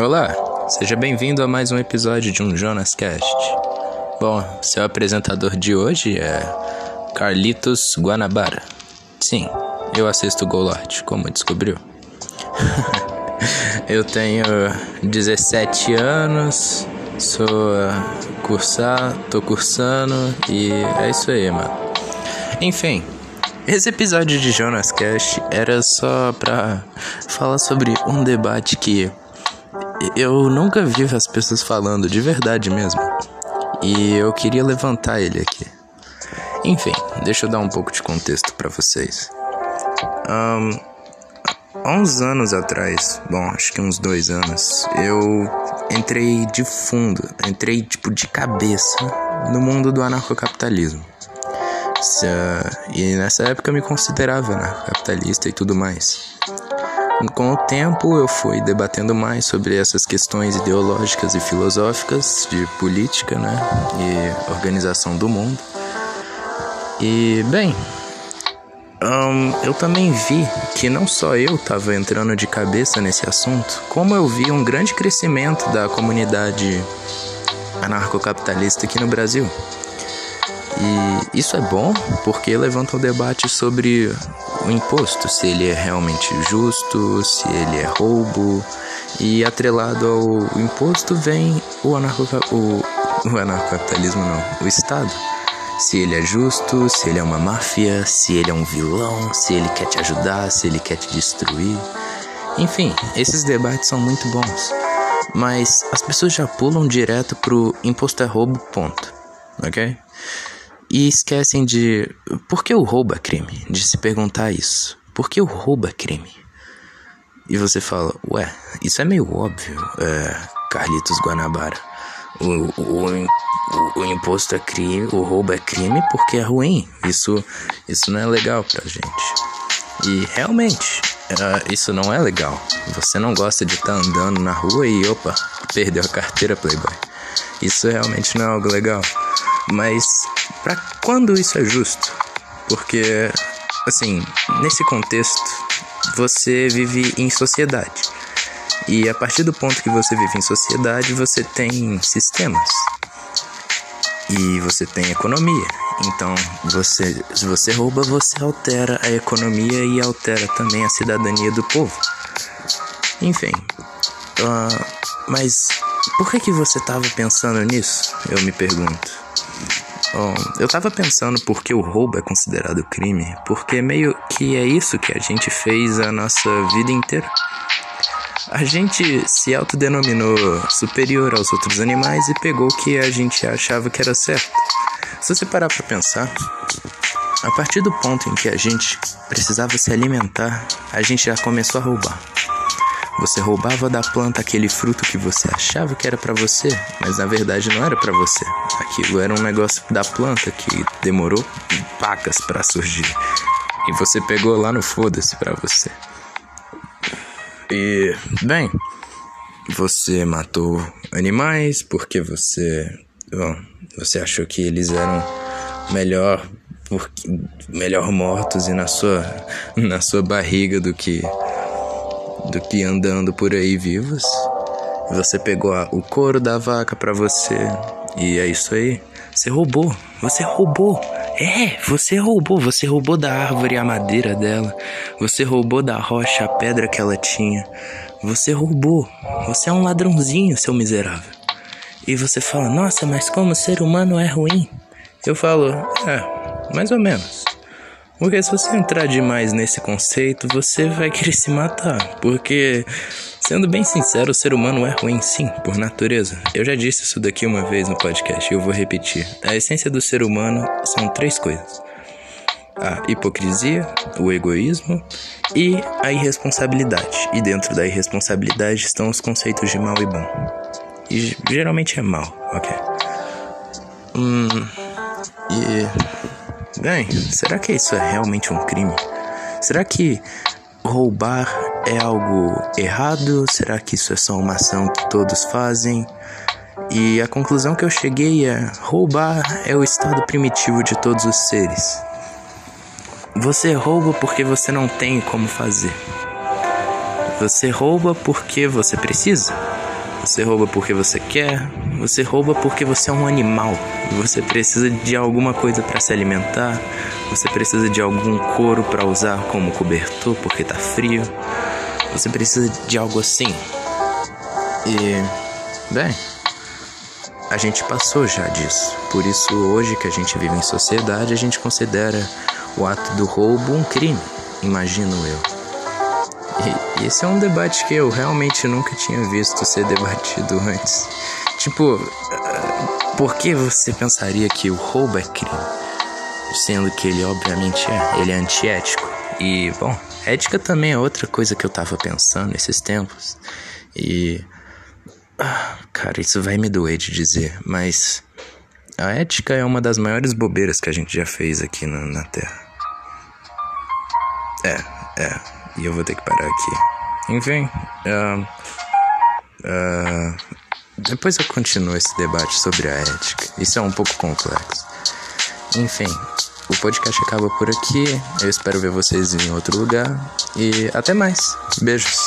Olá, seja bem-vindo a mais um episódio de um Jonas Cast. Bom, seu apresentador de hoje é Carlitos Guanabara. Sim, eu assisto Golort, como descobriu. eu tenho 17 anos, sou cursar, tô cursando e é isso aí, mano. Enfim, esse episódio de Jonas Cast era só pra falar sobre um debate que eu nunca vi as pessoas falando de verdade mesmo. E eu queria levantar ele aqui. Enfim, deixa eu dar um pouco de contexto para vocês. Um, há uns anos atrás, bom, acho que uns dois anos, eu entrei de fundo, entrei tipo de cabeça no mundo do anarcocapitalismo. E nessa época eu me considerava anarcocapitalista e tudo mais. Com o tempo, eu fui debatendo mais sobre essas questões ideológicas e filosóficas de política, né, e organização do mundo. E, bem, um, eu também vi que não só eu estava entrando de cabeça nesse assunto, como eu vi um grande crescimento da comunidade anarcocapitalista aqui no Brasil. E isso é bom porque levanta o debate sobre o imposto, se ele é realmente justo, se ele é roubo. E atrelado ao imposto vem o, anarco, o, o anarcocapitalismo, não, o Estado. Se ele é justo, se ele é uma máfia, se ele é um vilão, se ele quer te ajudar, se ele quer te destruir. Enfim, esses debates são muito bons. Mas as pessoas já pulam direto pro imposto é roubo, ponto. Ok? E esquecem de. Por que o roubo é crime? De se perguntar isso. Por que o roubo é crime? E você fala, ué, isso é meio óbvio, é, Carlitos Guanabara. O, o, o, imposto é crime, o roubo é crime porque é ruim. Isso, isso não é legal pra gente. E realmente, é, isso não é legal. Você não gosta de estar tá andando na rua e, opa, perdeu a carteira, Playboy. Isso realmente não é algo legal. Mas para quando isso é justo? Porque, assim, nesse contexto, você vive em sociedade. E a partir do ponto que você vive em sociedade, você tem sistemas. E você tem economia. Então, você, se você rouba, você altera a economia e altera também a cidadania do povo. Enfim. Uh, mas por que, que você estava pensando nisso? Eu me pergunto. Eu tava pensando por que o roubo é considerado crime, porque meio que é isso que a gente fez a nossa vida inteira. A gente se autodenominou superior aos outros animais e pegou o que a gente achava que era certo. Se você parar para pensar, a partir do ponto em que a gente precisava se alimentar, a gente já começou a roubar. Você roubava da planta aquele fruto que você achava que era para você, mas na verdade não era para você. Aquilo era um negócio da planta que demorou pacas para surgir. E você pegou lá no foda-se para você. E, bem, você matou animais porque você, bom, você achou que eles eram melhor porque melhor mortos e na sua na sua barriga do que do que andando por aí vivos. Você pegou a, o couro da vaca para você e é isso aí. Você roubou, você roubou. É, você roubou, você roubou da árvore a madeira dela. Você roubou da rocha a pedra que ela tinha. Você roubou. Você é um ladrãozinho, seu miserável. E você fala: "Nossa, mas como ser humano é ruim?" Eu falo: "É, mais ou menos." Porque se você entrar demais nesse conceito, você vai querer se matar. Porque, sendo bem sincero, o ser humano é ruim sim, por natureza. Eu já disse isso daqui uma vez no podcast e eu vou repetir. A essência do ser humano são três coisas: a hipocrisia, o egoísmo e a irresponsabilidade. E dentro da irresponsabilidade estão os conceitos de mal e bom. E geralmente é mal, ok? Hum. E. Bem, será que isso é realmente um crime? Será que roubar é algo errado? Será que isso é só uma ação que todos fazem? E a conclusão que eu cheguei é: roubar é o estado primitivo de todos os seres. Você rouba porque você não tem como fazer. Você rouba porque você precisa. Você rouba porque você quer, você rouba porque você é um animal. Você precisa de alguma coisa para se alimentar, você precisa de algum couro para usar como cobertor porque tá frio. Você precisa de algo assim. E, bem, a gente passou já disso. Por isso, hoje que a gente vive em sociedade, a gente considera o ato do roubo um crime, imagino eu. E esse é um debate que eu realmente nunca tinha visto ser debatido antes. Tipo, por que você pensaria que o roubo é crime? Sendo que ele obviamente é, ele é antiético. E, bom, ética também é outra coisa que eu tava pensando nesses tempos. E. Cara, isso vai me doer de dizer, mas. A ética é uma das maiores bobeiras que a gente já fez aqui na, na Terra. É, é. E eu vou ter que parar aqui. Enfim, uh, uh, depois eu continuo esse debate sobre a ética. Isso é um pouco complexo. Enfim, o podcast acaba por aqui. Eu espero ver vocês em outro lugar. E até mais. Beijos.